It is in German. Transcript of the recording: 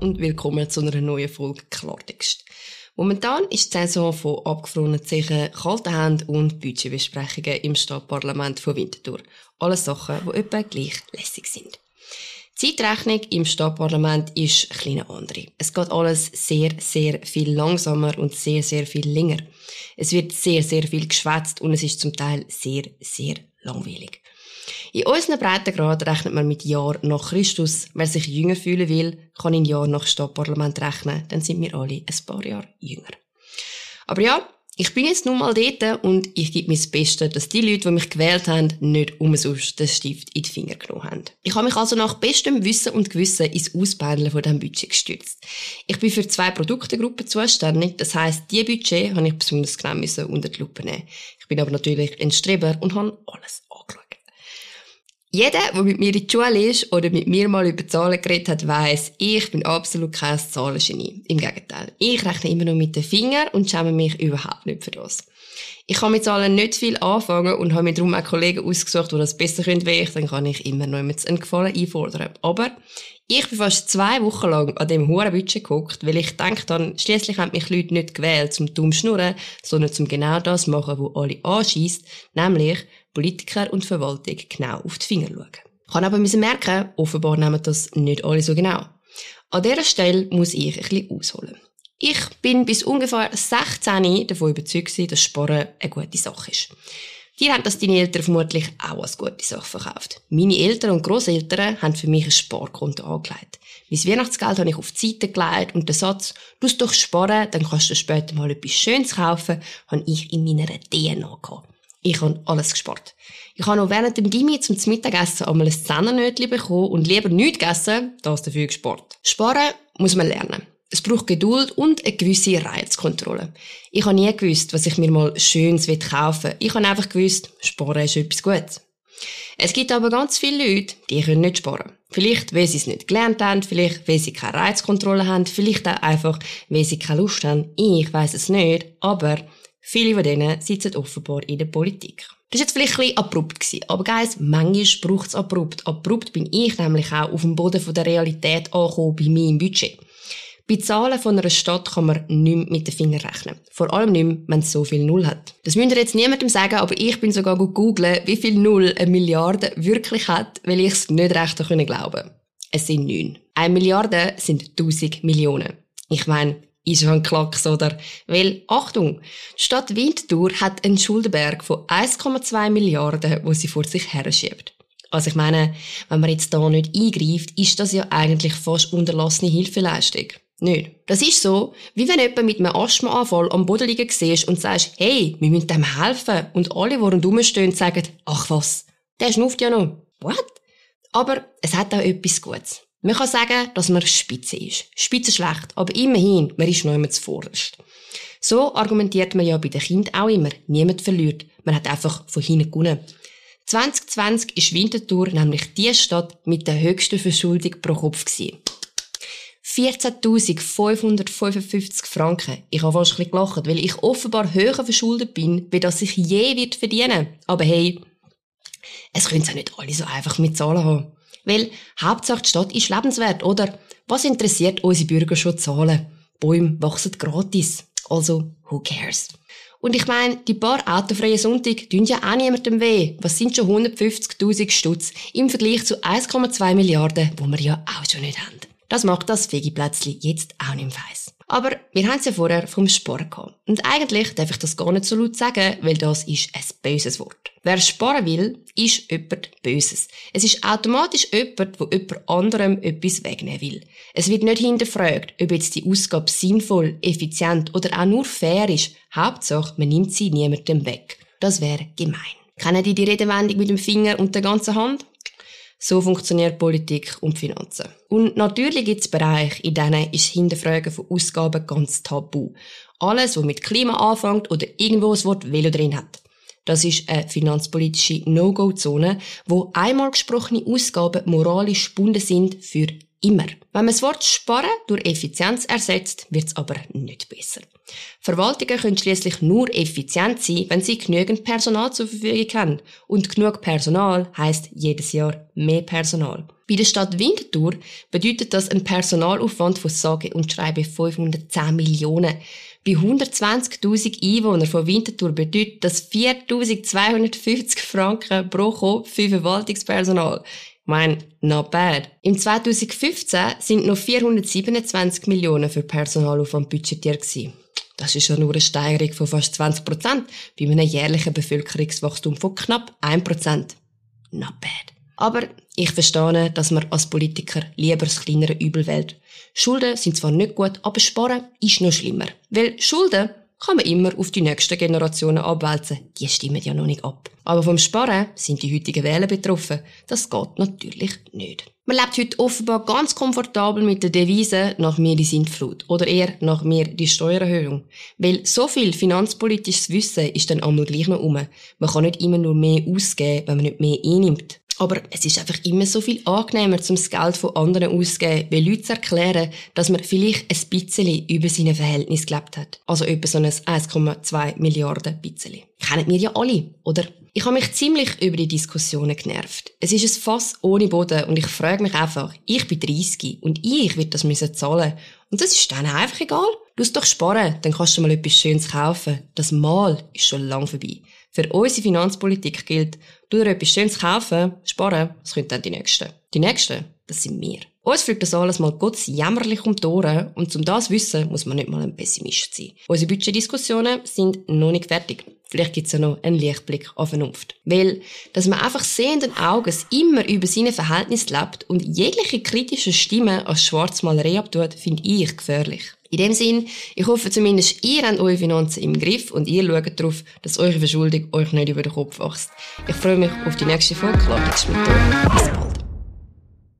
und willkommen zu einer neuen Folge Klartext. Momentan ist die Saison von abgefrorenen Zeichen, kalten Händen und Budgetbesprechungen im Stadtparlament von Winterthur. Alles Sachen, die etwa gleich lässig sind. Die Zeitrechnung im Stadtparlament ist ein kleine andere. Es geht alles sehr, sehr viel langsamer und sehr, sehr viel länger. Es wird sehr, sehr viel geschwätzt und es ist zum Teil sehr, sehr langweilig. In unseren Breitengrad rechnet man mit Jahr nach Christus. Wer sich jünger fühlen will, kann in Jahr nach Stadtparlament rechnen. Dann sind wir alle ein paar Jahre jünger. Aber ja, ich bin jetzt nun mal dort und ich gebe mir das Beste, dass die Leute, die mich gewählt haben, nicht umsonst den Stift in die Finger genommen haben. Ich habe mich also nach bestem Wissen und Gewissen ins Ausbändeln von diesem Budget gestürzt. Ich bin für zwei Produktegruppen zuständig, das heisst, die Budget habe ich besonders genau unter die Lupe nehmen. Ich bin aber natürlich ein Streber und habe alles angeschaut. Jeder, der mit mir in die Schule ist oder mit mir mal über Zahlen geredet hat, weiss, ich bin absolut kein Zahlengenie. Im Gegenteil. Ich rechne immer nur mit den Fingern und schäme mich überhaupt nicht für das. Ich kann mit Zahlen nicht viel anfangen und habe mir darum auch Kollegen ausgesucht, die das besser können wie ich. Dann kann ich immer noch mit einen Gefallen einfordern. Aber ich bin fast zwei Wochen lang an dem hohen Budget geguckt, weil ich denke dann, schliesslich haben mich Leute nicht gewählt zum dumm schnurren, sondern zum genau das machen, wo alle anschießt, nämlich Politiker und Verwaltung genau auf die Finger schauen. Ich kann aber merken, offenbar nehmen das nicht alle so genau. An dieser Stelle muss ich ein bisschen ausholen. Ich bin bis ungefähr 16 davon überzeugt, dass Sparen eine gute Sache ist. Die haben das deine Eltern vermutlich auch als gute Sache verkauft. Meine Eltern und Großeltern haben für mich ein Sparkonto angelegt. Mein Weihnachtsgeld habe ich auf die Seite gelegt und den Satz, du doch sparen, dann kannst du später mal etwas Schönes kaufen, habe ich in meiner DNA gehabt. Ich habe alles gespart. Ich habe noch während dem Gimmi zum Mittagessen einmal ein Zehnnötchen bekommen und lieber nichts gegessen, das dafür gespart. Sparen muss man lernen. Es braucht Geduld und eine gewisse Reizkontrolle. Ich habe nie gewusst, was ich mir mal Schönes kaufen will. Ich habe einfach gewusst, Sparen ist etwas Gutes. Es gibt aber ganz viele Leute, die können nicht sparen. Vielleicht, weil sie es nicht gelernt haben, vielleicht, weil sie keine Reizkontrolle haben, vielleicht auch einfach, weil sie keine Lust haben. Ich weiß es nicht, aber Viele von denen sitzen offenbar in der Politik. Das war jetzt vielleicht ein bisschen abrupt gewesen, aber guys, manchmal braucht es abrupt. Abrupt bin ich nämlich auch auf dem Boden der Realität angekommen bei meinem Budget. Bei Zahlen von einer Stadt kann man nicht mit den Fingern rechnen. Vor allem nicht wenn es so viel Null hat. Das müsst ihr jetzt niemandem sagen, aber ich bin sogar gut googeln, wie viel Null eine Milliarde wirklich hat, weil ich es nicht recht glauben konnte. Es sind neun. Eine Milliarde sind tausend Millionen. Ich meine, ist ein Klacks, oder? Weil, Achtung, die Stadt Winterthur hat einen Schuldenberg von 1,2 Milliarden, wo sie vor sich her schiebt. Also ich meine, wenn man jetzt da nicht eingreift, ist das ja eigentlich fast unterlassene Hilfeleistung. Nicht. Das ist so, wie wenn jemand mit einem Asthmaanfall am Boden liegen siehst und sagst, hey, wir müssen dem helfen. Und alle, die rundherum stehen, sagen, ach was, der schnufft ja noch. What? Aber es hat auch etwas Gutes. Man kann sagen, dass man Spitze ist. Spitze schlecht, aber immerhin, man ist noch immer zuvorderst. So argumentiert man ja bei den Kindern auch immer. Niemand verliert. Man hat einfach von hinten gewonnen. 2020 ist Winterthur nämlich die Stadt mit der höchsten Verschuldung pro Kopf gewesen. 14.555 Franken. Ich habe fast ein bisschen gelacht, weil ich offenbar höher verschuldet bin, wie das ich je wird verdienen. Aber hey, es können ja nicht alle so einfach mit Zahlen haben. Weil Hauptsache die Stadt ist lebenswert, oder? Was interessiert unsere Bürger schon Zahlen? Bäume wachsen gratis. Also, who cares? Und ich meine, die paar autofreien Sonntage tun ja auch niemandem weh. Was sind schon 150.000 Stutz im Vergleich zu 1,2 Milliarden, wo wir ja auch schon nicht haben. Das macht das Fegiplätzli jetzt auch nicht weiss. Aber wir haben es ja vorher vom Sparen gehabt. Und eigentlich darf ich das gar nicht so laut sagen, weil das ist ein böses Wort. Wer sparen will, ist jemand Böses. Es ist automatisch jemand, wo jemand anderem etwas wegnehmen will. Es wird nicht hinterfragt, ob jetzt die Ausgabe sinnvoll, effizient oder auch nur fair ist. Hauptsache, man nimmt sie niemandem weg. Das wäre gemein. Kennen die die Redewendung mit dem Finger und der ganzen Hand? So funktioniert Politik und Finanzen. Und natürlich gibt es Bereiche, in denen ist Hinterfragen von Ausgaben ganz tabu. Alles, was mit Klima anfängt oder irgendwo das Wort Velo drin hat. Das ist eine finanzpolitische No-Go-Zone, wo einmal gesprochene Ausgaben moralisch gebunden sind für Immer. Wenn man das Wort sparen durch Effizienz ersetzt, wird es aber nicht besser. Verwaltungen können schließlich nur effizient sein, wenn sie genügend Personal zur Verfügung haben. Und genug Personal heißt jedes Jahr mehr Personal. Bei der Stadt Winterthur bedeutet das ein Personalaufwand von sage und schreibe 510 Millionen. Bei 120.000 Einwohnern von Winterthur bedeutet das 4.250 Franken pro Kopf für Verwaltungspersonal. Ich meine, not bad. Im 2015 sind noch 427 Millionen für Personalaufwand budgetiert. Das ist ja nur eine Steigerung von fast 20 Prozent bei einem jährlichen Bevölkerungswachstum von knapp 1 Prozent. Not bad. Aber ich verstehe, dass man als Politiker lieber das kleinere Übel wählt. Schulden sind zwar nicht gut, aber Sparen ist noch schlimmer. Weil Schulden kann man immer auf die nächsten Generationen abwälzen. Die stimmen ja noch nicht ab. Aber vom Sparen sind die heutigen Wähler betroffen. Das geht natürlich nicht. Man lebt heute offenbar ganz komfortabel mit der Devise nach mir die Sintflut oder eher nach mir die Steuererhöhung. Weil so viel finanzpolitisches Wissen ist dann einmal gleich noch um. Man kann nicht immer nur mehr ausgeben, wenn man nicht mehr einnimmt. Aber es ist einfach immer so viel angenehmer, zum das Geld von anderen auszugeben, wie Leute zu erklären, dass man vielleicht ein bisschen über seine Verhältnis gelebt hat. Also etwa so ein 1,2 Milliarden bisschen. Kennen wir ja alle, oder? Ich habe mich ziemlich über die Diskussionen genervt. Es ist ein Fass ohne Boden und ich frage mich einfach, ich bin 30 und ich will das müssen zahlen. Und das ist dann einfach egal. Du musst doch sparen, dann kannst du mal etwas Schönes kaufen. Das Mal ist schon lang vorbei. Für unsere Finanzpolitik gilt, du dir etwas Schönes kaufen, sparen, das können dann die Nächsten. Die Nächsten, das sind wir. Uns fliegt das alles mal kurz jämmerlich um die Ohren und um das zu wissen, muss man nicht mal ein Pessimist sein. Unsere Budgetdiskussionen sind noch nicht fertig. Vielleicht gibt's ja noch einen Lichtblick auf Vernunft. Weil, dass man einfach sehenden Auges immer über seine Verhältnisse lebt und jegliche kritische Stimme als Schwarzmalerei abtut, finde ich gefährlich. In dem Sinn, ich hoffe zumindest, ihr habt eure Finanzen im Griff und ihr schaut darauf, dass eure Verschuldung euch nicht über den Kopf wächst. Ich freue mich auf die nächste Folge. Klartext mit euch. Bis bald.